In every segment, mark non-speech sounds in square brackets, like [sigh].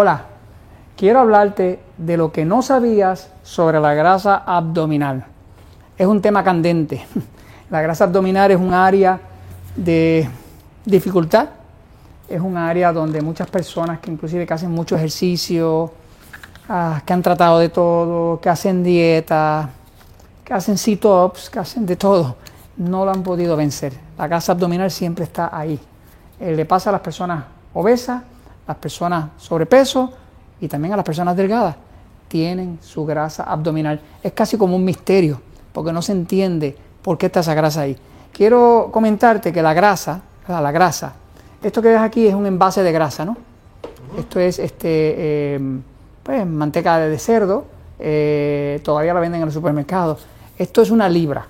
Hola, quiero hablarte de lo que no sabías sobre la grasa abdominal. Es un tema candente. [laughs] La grasa abdominal es un área de dificultad, es un área donde muchas personas que inclusive hacen mucho ejercicio, ah, que han tratado de todo, que hacen dieta, que hacen sit-ups, que hacen de todo, no lo han podido vencer. La grasa abdominal siempre está ahí. Eh, le pasa a las personas obesas, las personas sobrepeso y también a las personas delgadas. Tienen su grasa abdominal. Es casi como un misterio, porque no se entiende por qué está esa grasa ahí. Quiero comentarte que la grasa, la grasa, esto que ves aquí es un envase de grasa, ¿no? Esto es este, em, pues, manteca de cerdo, eh, todavía la venden en los supermercados. Esto es una libra.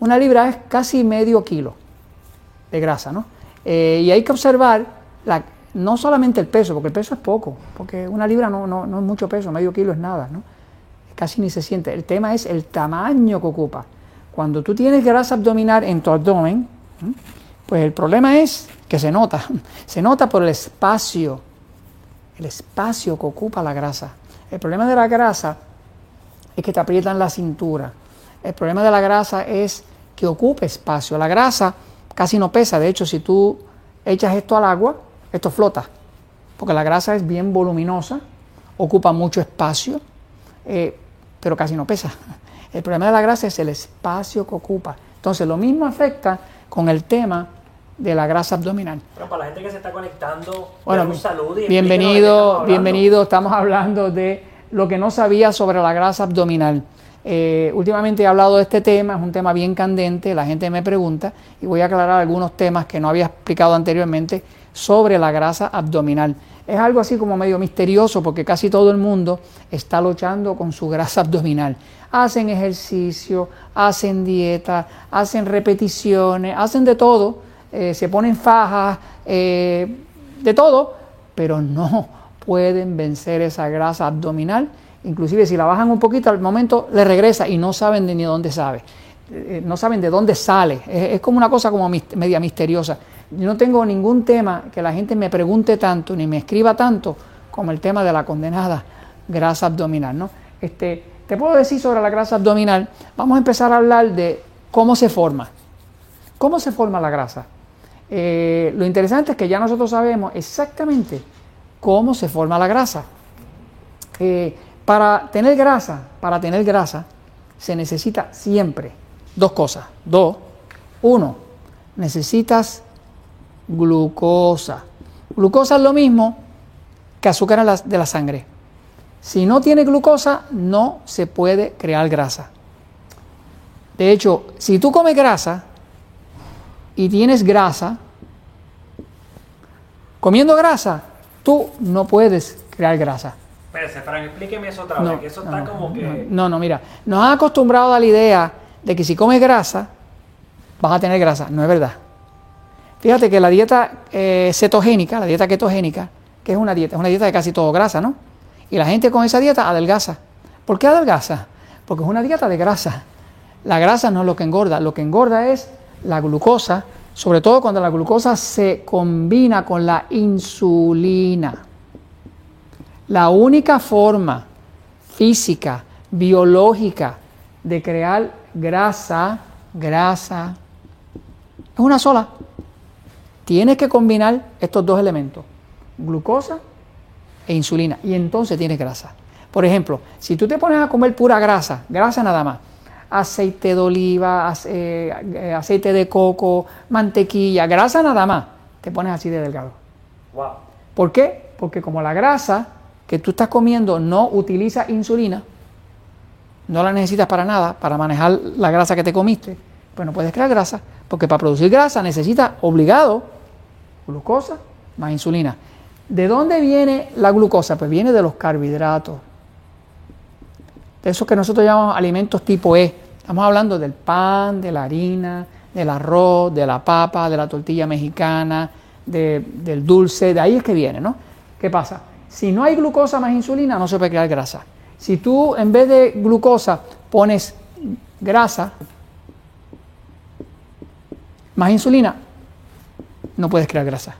Una libra es casi medio kilo de grasa, ¿no? Eh, y hay que observar la, no solamente el peso, porque el peso es poco, porque una libra no, no, no es mucho peso, medio kilo es nada, ¿no? Casi ni se siente. El tema es el tamaño que ocupa. Cuando tú tienes grasa abdominal en tu abdomen, pues el problema es que se nota. [laughs] Se nota por el espacio, el espacio que ocupa la grasa. El problema de la grasa es que te aprietan la cintura. El problema de la grasa es que ocupa espacio. La grasa casi no pesa. De hecho, si tú echas esto al agua, esto flota. Porque la grasa es bien voluminosa, ocupa mucho espacio, eh, pero casi no pesa. El problema de la grasa es el espacio que ocupa. Entonces, lo mismo afecta con el tema de la grasa abdominal. Pero para la gente que se está conectando, bueno, salud y bienvenido, bienvenido. Estamos hablando de lo que no sabía sobre la grasa abdominal. Eh, últimamente he hablado de este tema, es un tema bien candente, la gente me pregunta y voy a aclarar algunos temas que no había explicado anteriormente sobre la grasa abdominal. Es algo así como medio misterioso porque casi todo el mundo está luchando con su grasa abdominal. Hacen ejercicio, hacen dieta, hacen repeticiones, hacen de todo, eh, se ponen fajas, eh, de todo, pero no pueden vencer esa grasa abdominal. Inclusive si la bajan un poquito al momento le regresa y no saben de ni dónde sabe. Eh, no saben de dónde sale. Es, es como una cosa como media misteriosa. Yo no tengo ningún tema que la gente me pregunte tanto ni me escriba tanto como el tema de la condenada grasa abdominal. ¿no? Este, te puedo decir sobre la grasa abdominal, vamos a empezar a hablar de cómo se forma. ¿Cómo se forma la grasa? Eh, lo interesante es que ya nosotros sabemos exactamente cómo se forma la grasa. Eh, para tener grasa, para tener grasa, se necesita siempre dos cosas. Dos. Uno, necesitas glucosa. Glucosa es lo mismo que azúcar de la sangre. Si no tiene glucosa, no se puede crear grasa. De hecho, si tú comes grasa y tienes grasa, comiendo grasa, tú no puedes crear grasa. Espérese, explíqueme eso otra vez, que eso está como que... No, no, mira, nos han acostumbrado a la idea de que si comes grasa, vas a tener grasa. No es verdad. Fíjate que la dieta eh, cetogénica, la dieta ketogénica, que es una dieta, es una dieta de casi todo grasa, ¿no? Y la gente con esa dieta adelgaza. ¿Por qué adelgaza? Porque es una dieta de grasa. La grasa no es lo que engorda, lo que engorda es la glucosa, sobre todo cuando la glucosa se combina con la insulina. La única forma física, biológica de crear grasa, grasa, es una sola, Tienes que combinar estos dos elementos, glucosa e insulina, y entonces tienes grasa. Por ejemplo, si tú te pones a comer pura grasa, grasa nada más, aceite de oliva, eh, aceite de coco, mantequilla, grasa nada más, te pones así de delgado. Wow. ¿Por qué? Porque como la grasa que tú estás comiendo no utiliza insulina, no la necesitas para nada, para manejar la grasa que te comiste, pues no puedes crear grasa, porque para producir grasa necesitas obligado glucosa más insulina. ¿De dónde viene la glucosa? Pues viene de los carbohidratos. De esos que nosotros llamamos alimentos tipo E. Estamos hablando del pan, de la harina, del arroz, de la papa, de la tortilla mexicana, del dulce, de ahí es que viene, ¿no? ¿Qué pasa? Si no hay glucosa más insulina, no se puede crear grasa. Si tú en vez de glucosa pones grasa más insulina, no puedes crear grasa.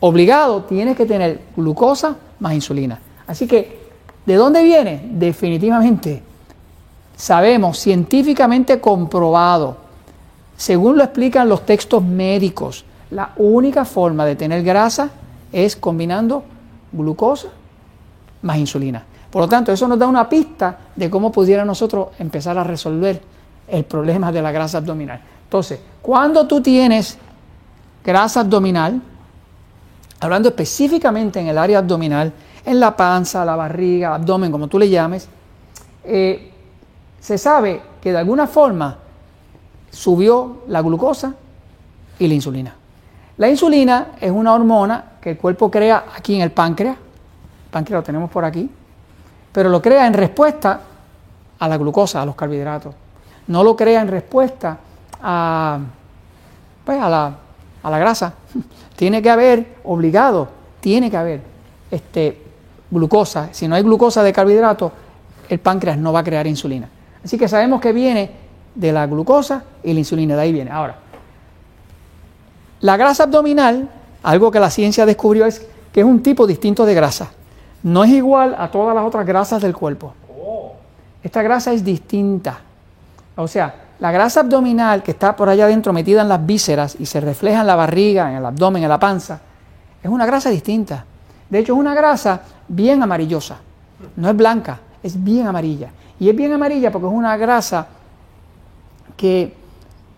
Obligado tienes que tener glucosa más insulina. Así que, ¿de dónde viene? Definitivamente, sabemos, científicamente comprobado, según lo explican los textos médicos, la única forma de tener grasa es combinando glucosa más insulina. Por lo tanto, eso nos da una pista de cómo pudiera nosotros empezar a resolver el problema de la grasa abdominal. Entonces, cuando tú tienes grasa abdominal, hablando específicamente en el área abdominal, en la panza, la barriga, abdomen, como tú le llames, eh, se sabe que de alguna forma subió la glucosa y la insulina. La insulina es una hormona que el cuerpo crea aquí en el páncreas, el páncreas lo tenemos por aquí, pero lo crea en respuesta a la glucosa, a los carbohidratos. No lo crea en respuesta a, pues, a, la, a la grasa. Tiene que haber, obligado, tiene que haber este, glucosa. Si no hay glucosa de carbohidratos, el páncreas no va a crear insulina. Así que sabemos que viene de la glucosa y la insulina, de ahí viene. Ahora, la grasa abdominal, algo que la ciencia descubrió es que es un tipo distinto de grasa. No es igual a todas las otras grasas del cuerpo. Esta grasa es distinta. O sea, la grasa abdominal que está por allá adentro metida en las vísceras y se refleja en la barriga, en el abdomen, en la panza, es una grasa distinta. De hecho, es una grasa bien amarillosa. No es blanca, es bien amarilla. Y es bien amarilla porque es una grasa que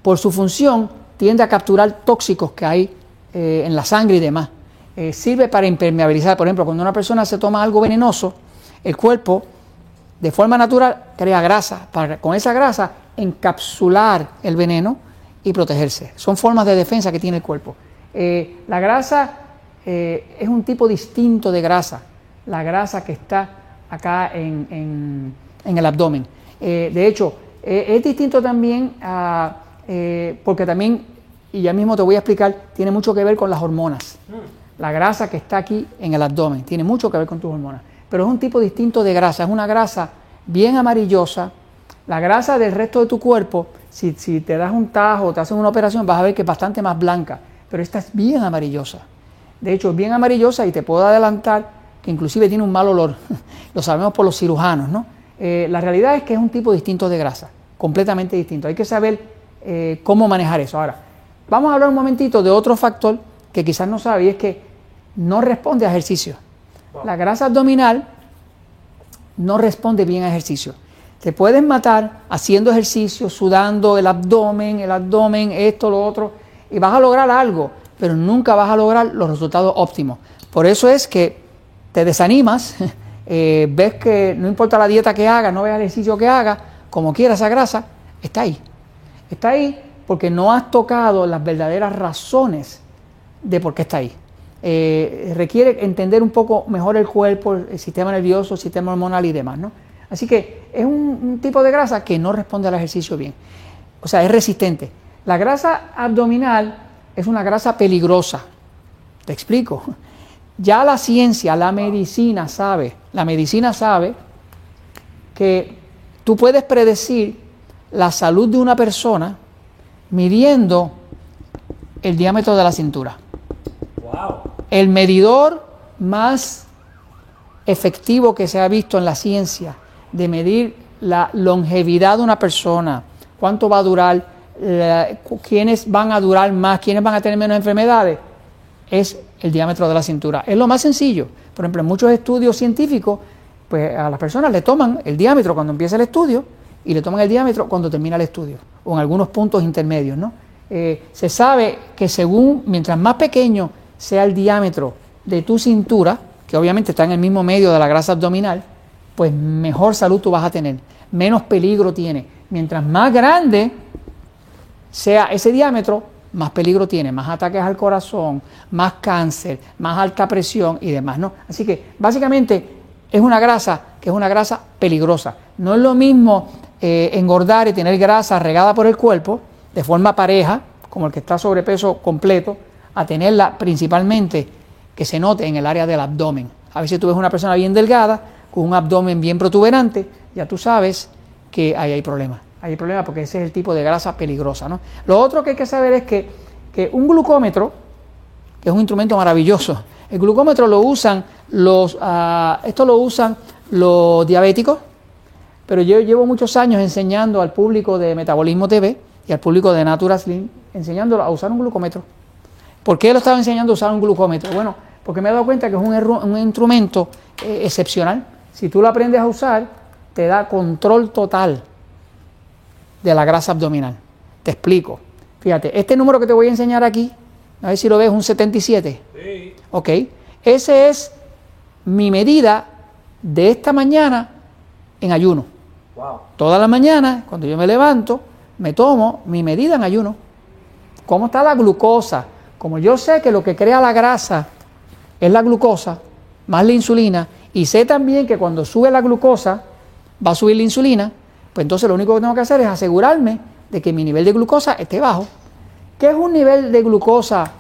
por su función tiende a capturar tóxicos que hay eh, en la sangre y demás. Eh, sirve para impermeabilizar. Por ejemplo, cuando una persona se toma algo venenoso, el cuerpo, de forma natural, crea grasa para con esa grasa encapsular el veneno y protegerse. Son formas de defensa que tiene el cuerpo. Eh, la grasa es un tipo distinto de grasa, la grasa que está acá en, en el abdomen. de hecho, es distinto también a eh, porque también, y ya mismo te voy a explicar, tiene mucho que ver con las hormonas. La grasa que está aquí en el abdomen tiene mucho que ver con tus hormonas. Pero es un tipo distinto de grasa, es una grasa bien amarillosa. La grasa del resto de tu cuerpo, si, te das un tajo o te hacen una operación, vas a ver que es bastante más blanca, pero esta es bien amarillosa. De hecho, es bien amarillosa y te puedo adelantar que inclusive tiene un mal olor. [laughs] Lo sabemos por los cirujanos, ¿no? Eh, la realidad es que es un tipo distinto de grasa, completamente distinto. Hay que saber eh, cómo manejar eso. Ahora, vamos a hablar un momentito de otro factor que quizás no sabe y es que no responde a ejercicio. La grasa abdominal no responde bien a ejercicio. Te puedes matar haciendo ejercicio, sudando el abdomen, el abdomen, esto, lo otro, y vas a lograr algo, pero nunca vas a lograr los resultados óptimos. Por eso es que te desanimas, [laughs] eh, ves que no importa la dieta que hagas, no ves el ejercicio que hagas, como quieras esa grasa, está ahí. Está ahí porque no has tocado las verdaderas razones de por qué está ahí. Eh, requiere entender un poco mejor el cuerpo, el sistema nervioso, el sistema hormonal y demás. ¿no? Así que es un, un, tipo de grasa que no responde al ejercicio bien. O sea, es resistente. La grasa abdominal es una grasa peligrosa. Te explico. Ya la ciencia, la medicina sabe, la medicina sabe que tú puedes predecir la salud de una persona midiendo el diámetro de la cintura. El medidor más efectivo que se ha visto en la ciencia de medir la longevidad de una persona, cuánto va a durar, quiénes van a durar más, quiénes van a tener menos enfermedades, es el diámetro de la cintura. Es lo más sencillo. Por ejemplo, en muchos estudios científicos, pues a las personas le toman el diámetro cuando empieza el estudio y le toman el diámetro cuando termina el estudio, o en algunos puntos intermedios. ¿no? Eh, se sabe que según, mientras más pequeño sea el diámetro de tu cintura, que obviamente está en el mismo medio de la grasa abdominal, pues mejor salud tú vas a tener, menos peligro tiene. Mientras más grande sea ese diámetro, más peligro tiene, más ataques al corazón, más cáncer, más alta presión y demás, ¿no? Así que básicamente es una grasa que es una grasa peligrosa. No es lo mismo eh, engordar y tener grasa regada por el cuerpo de forma pareja, como el que está sobrepeso completo, a tenerla principalmente que se note en el área del abdomen. A veces tú ves una persona bien delgada, con un abdomen bien protuberante, ya tú sabes que ahí hay problemas. Hay problemas porque ese es el tipo de grasa peligrosa. ¿no? Lo otro que hay que saber es que, que un glucómetro que es un instrumento maravilloso. El glucómetro lo usan los, uh, esto lo usan los diabéticos, pero yo llevo muchos años enseñando al público de Metabolismo TV y al público de Natura Slim, enseñándolo a usar un glucómetro. ¿Por qué lo estaba enseñando a usar un glucómetro? Bueno, porque me he dado cuenta que es un, un instrumento eh, excepcional. Si tú lo aprendes a usar, te da control total de la grasa abdominal. Te explico. Fíjate, este número que te voy a enseñar aquí, a ver si lo ves, un 77. Sí. Ok. Ese es mi medida de esta mañana en ayuno. Wow. Toda la mañana, cuando yo me levanto, me tomo mi medida en ayuno. ¿Cómo está la glucosa? Como yo sé que lo que crea la grasa es la glucosa, más la insulina, y sé también que cuando sube la glucosa va a subir la insulina, pues entonces lo único que tengo que hacer es asegurarme de que mi nivel de glucosa esté bajo. ¿Qué es un nivel de glucosa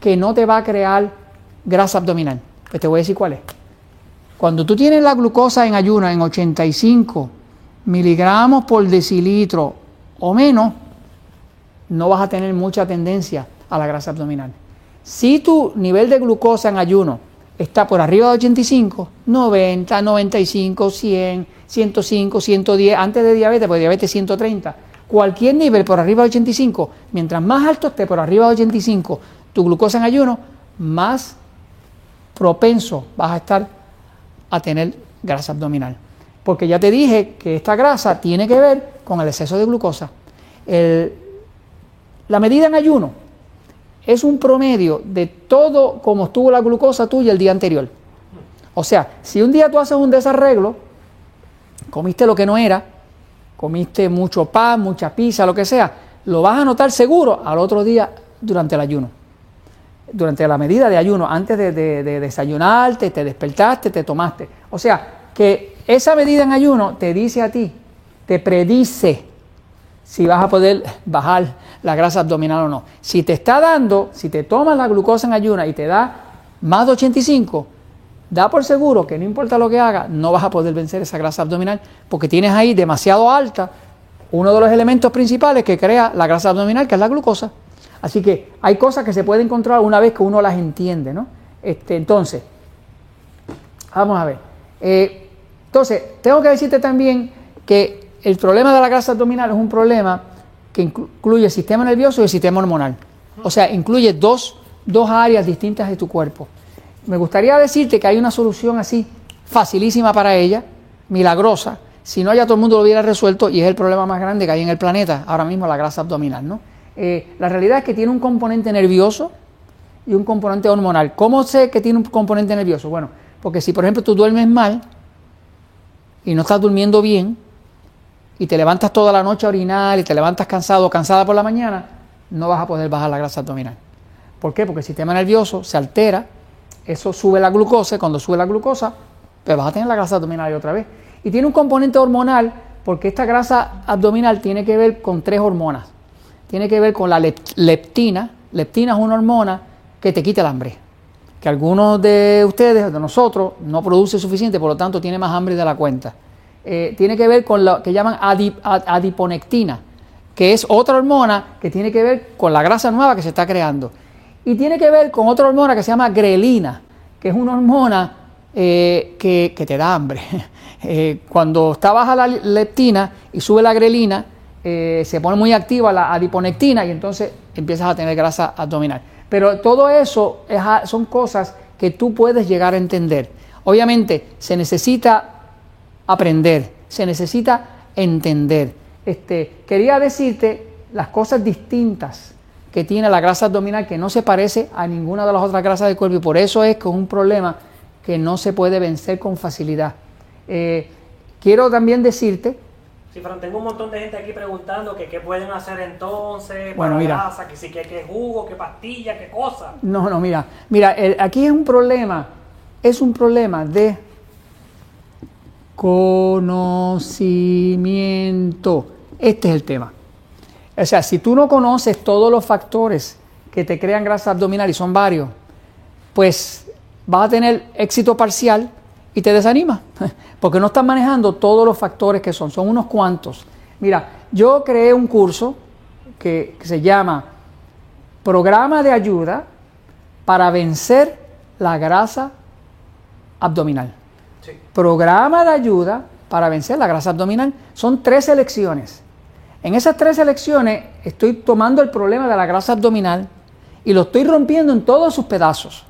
que no te va a crear grasa abdominal? Pues te voy a decir cuál es. Cuando tú tienes la glucosa en ayuno en 85 miligramos por decilitro o menos, no vas a tener mucha tendencia a la grasa abdominal. Si tu nivel de glucosa en ayuno está por arriba de 85, 90, 95, 100, 105, 110, antes de diabetes, pues diabetes 130, cualquier nivel por arriba de 85, mientras más alto esté por arriba de 85 tu glucosa en ayuno, más propenso vas a estar a tener grasa abdominal. Porque ya te dije que esta grasa tiene que ver con el exceso de glucosa. la medida en ayuno es un promedio de todo como estuvo la glucosa tuya el día anterior. O sea, si un día tú haces un desarreglo, comiste lo que no era, comiste mucho pan, mucha pizza, lo que sea, lo vas a notar seguro al otro día durante el ayuno. Durante la medida de ayuno, antes de, desayunarte, te despertaste, te tomaste. O sea, que esa medida en ayuno te dice a ti, te predice si vas a poder bajar la grasa abdominal o no. Si te está dando, si te tomas la glucosa en ayuno y te da más de 85, da por seguro que no importa lo que haga, no vas a poder vencer esa grasa abdominal porque tienes ahí demasiado alta uno de los elementos principales que crea la grasa abdominal, que es la glucosa. Así que hay cosas que se pueden controlar una vez que uno las entiende, ¿no? Este, entonces, vamos a ver. Eh, entonces, tengo que decirte también que el problema de la grasa abdominal es un problema que incluye el sistema nervioso y el sistema hormonal. O sea, incluye dos, dos áreas distintas de tu cuerpo. Me gustaría decirte que hay una solución así, facilísima para ella, milagrosa, si no ya todo el mundo lo hubiera resuelto y es el problema más grande que hay en el planeta, ahora mismo la grasa abdominal. ¿no? Eh, la realidad es que tiene un componente nervioso y un componente hormonal. ¿Cómo sé que tiene un componente nervioso? Bueno, porque si por ejemplo tú duermes mal y no estás durmiendo bien y te levantas toda la noche a orinar y te levantas cansado o cansada por la mañana, no vas a poder bajar la grasa abdominal. ¿Por qué? Porque el sistema nervioso se altera eso sube la glucosa, cuando sube la glucosa, pues vas a tener la grasa abdominal otra vez. Y tiene un componente hormonal, porque esta grasa abdominal tiene que ver con tres hormonas. Tiene que ver con la leptina. Leptina es una hormona que te quita el hambre. Que algunos de ustedes, de nosotros, no produce suficiente, por lo tanto tiene más hambre de la cuenta. Eh, tiene que ver con lo que llaman adiponectina, que es otra hormona que tiene que ver con la grasa nueva que se está creando. Y tiene que ver con otra hormona que se llama grelina, que es una hormona eh, que, te da hambre. [laughs] Eh, cuando está baja la leptina y sube la grelina, se pone muy activa la adiponectina y entonces empiezas a tener grasa abdominal. Pero todo eso son cosas que tú puedes llegar a entender. Obviamente se necesita aprender, se necesita entender. Este, quería decirte las cosas distintas que tiene la grasa abdominal que no se parece a ninguna de las otras grasas del cuerpo y por eso es que es un problema que no se puede vencer con facilidad. Eh, quiero también decirte... Sí, pero tengo un montón de gente aquí preguntando que qué pueden hacer entonces bueno, para mira, grasa, que si que, que jugo, que pastilla, qué cosa. No, no, mira, mira, aquí es un problema, es un problema de conocimiento. Este es el tema. O sea, si tú no conoces todos los factores que te crean grasa abdominal y son varios, pues vas a tener éxito parcial y te desanima, [laughs] porque no estás manejando todos los factores que son, son unos cuantos. Mira, yo creé un curso que, se llama Programa de Ayuda para vencer la grasa abdominal. Sí. Programa de ayuda para vencer la grasa abdominal. Son tres elecciones. En esas tres elecciones estoy tomando el problema de la grasa abdominal y lo estoy rompiendo en todos sus pedazos,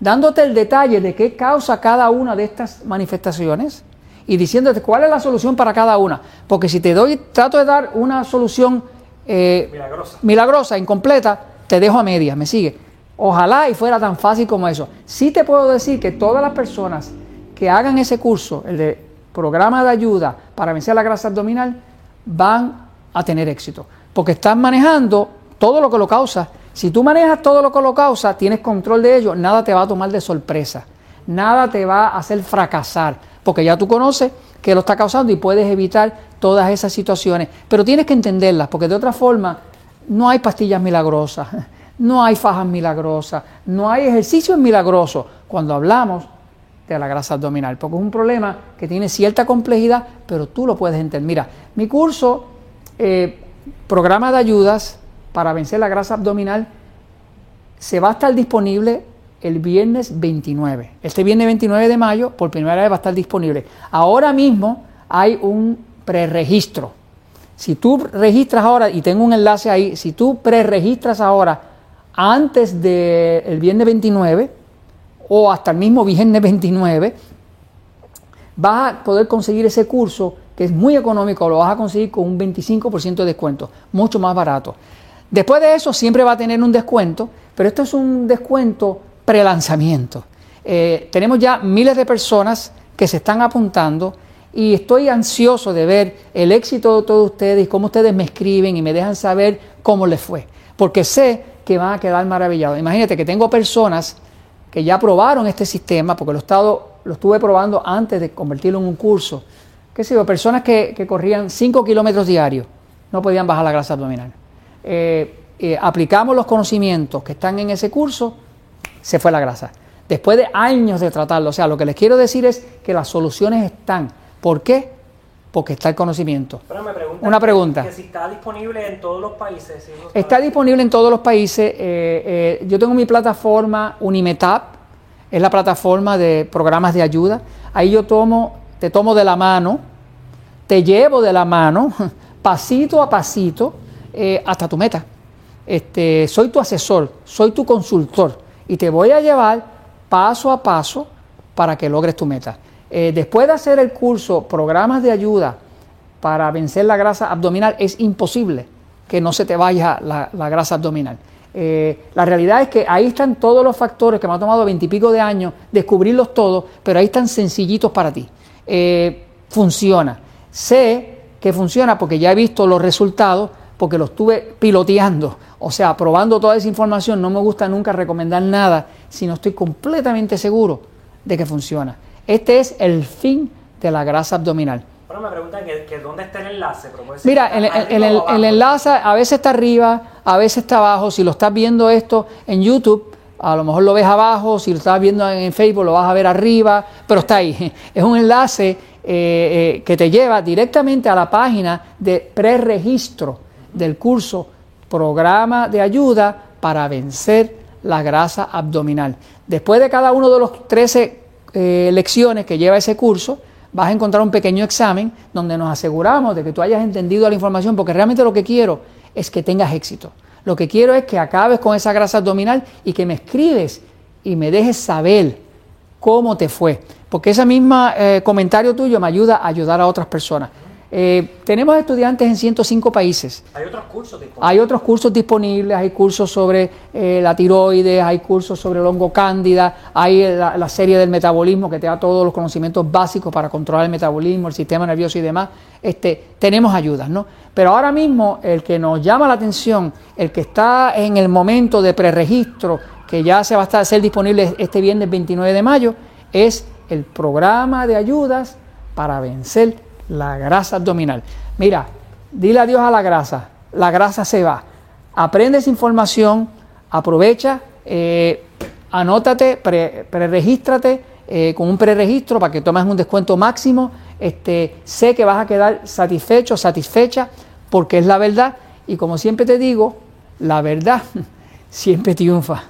dándote el detalle de qué causa cada una de estas manifestaciones y diciéndote cuál es la solución para cada una. Porque si te doy, trato de dar una solución eh, Milagrosa. milagrosa, incompleta, te dejo a media, me sigue. Ojalá y fuera tan fácil como eso. Sí te puedo decir que todas las personas que hagan ese curso, el de programa de ayuda para vencer la grasa abdominal, van a tener éxito. Porque están manejando todo lo que lo causa. Si tú manejas todo lo que lo causa, tienes control de ello, nada te va a tomar de sorpresa. Nada te va a hacer fracasar. Porque ya tú conoces que lo está causando y puedes evitar todas esas situaciones. Pero tienes que entenderlas, porque de otra forma no hay pastillas milagrosas, [laughs] no hay fajas milagrosas, no hay ejercicios milagrosos cuando hablamos de la grasa abdominal, porque es un problema que tiene cierta complejidad, pero tú lo puedes entender. Mira, mi curso, eh, programa de ayudas para vencer la grasa abdominal, se va a estar disponible el viernes 29. Este viernes 29 de mayo, por primera vez va a estar disponible. Ahora mismo hay un preregistro. Si tú registras ahora, y tengo un enlace ahí, si tú preregistras ahora antes del viernes 29 o hasta el mismo viernes 29, vas a poder conseguir ese curso que es muy económico, lo vas a conseguir con un 25% de descuento, mucho más barato. Después de eso siempre va a tener un descuento, pero esto es un descuento prelanzamiento. Eh, tenemos ya miles de personas que se están apuntando y estoy ansioso de ver el éxito de todos ustedes y cómo ustedes me escriben y me dejan saber cómo les fue, porque sé que van a quedar maravillados. Imagínate que tengo personas que ya probaron este sistema, porque lo, estado, lo estuve probando antes de convertirlo en un curso, qué sé yo, personas que, que corrían 5 kilómetros diarios, no podían bajar la grasa abdominal. Eh, eh, aplicamos los conocimientos que están en ese curso, se fue la grasa. Después de años de tratarlo, o sea, lo que les quiero decir es que las soluciones están. ¿Por qué? Porque está el conocimiento. Pero me Una pregunta. Que si está disponible en todos los países. si Está disponible en todos los países. eh, eh, yo tengo mi plataforma Unimetap, es la plataforma de programas de ayuda. Ahí yo tomo, te tomo de la mano, te llevo de la mano, [laughs] pasito a pasito, eh, hasta tu meta. Este, soy tu asesor, soy tu consultor y te voy a llevar paso a paso para que logres tu meta. Eh, después de hacer el curso Programas de Ayuda para vencer la grasa abdominal, es imposible que no se te vaya la, grasa abdominal. Eh, la realidad es que ahí están todos los factores que me ha tomado veintipico de años descubrirlos todos, pero ahí están sencillitos para ti. Eh, funciona. Sé que funciona porque ya he visto los resultados, porque lo estuve piloteando, o sea, probando toda esa información. No me gusta nunca recomendar nada si no estoy completamente seguro de que funciona. Este es el fin de la grasa abdominal. Pero me preguntan que, que dónde está el enlace. pero Mira, el enlace a veces está arriba, a veces está abajo. Si lo estás viendo esto en YouTube, a lo mejor lo ves abajo. Si lo estás viendo en Facebook, lo vas a ver arriba, pero está ahí. [laughs] Es un enlace eh, eh, que te lleva directamente a la página de preregistro del curso Programa de Ayuda para vencer la grasa abdominal. Después de cada uno de los 13 eh, lecciones que lleva ese curso, vas a encontrar un pequeño examen donde nos aseguramos de que tú hayas entendido la información, porque realmente lo que quiero es que tengas éxito. Lo que quiero es que acabes con esa grasa abdominal y que me escribes y me dejes saber cómo te fue, porque ese mismo comentario tuyo me ayuda a ayudar a otras personas. Eh, tenemos estudiantes en 105 países. Hay otros cursos disponibles. Hay otros cursos disponibles, hay cursos sobre eh, la tiroides, hay cursos sobre el hongo cándida, hay la, la serie del metabolismo que te da todos los conocimientos básicos para controlar el metabolismo, el sistema nervioso y demás. Este, tenemos ayudas, ¿no? Pero ahora mismo el que nos llama la atención, el que está en el momento de preregistro, que ya se va a estar, ser disponible este viernes 29 de mayo, es el programa de ayudas para vencer la grasa abdominal. Mira, dile adiós a la grasa, la grasa se va. Aprende esa información, aprovecha, eh, anótate, pre- preregístrate eh, con un preregistro para que tomes un descuento máximo. Este, sé que vas a quedar satisfecho, satisfecha, porque es la verdad. Y como siempre te digo, la verdad [laughs] siempre triunfa.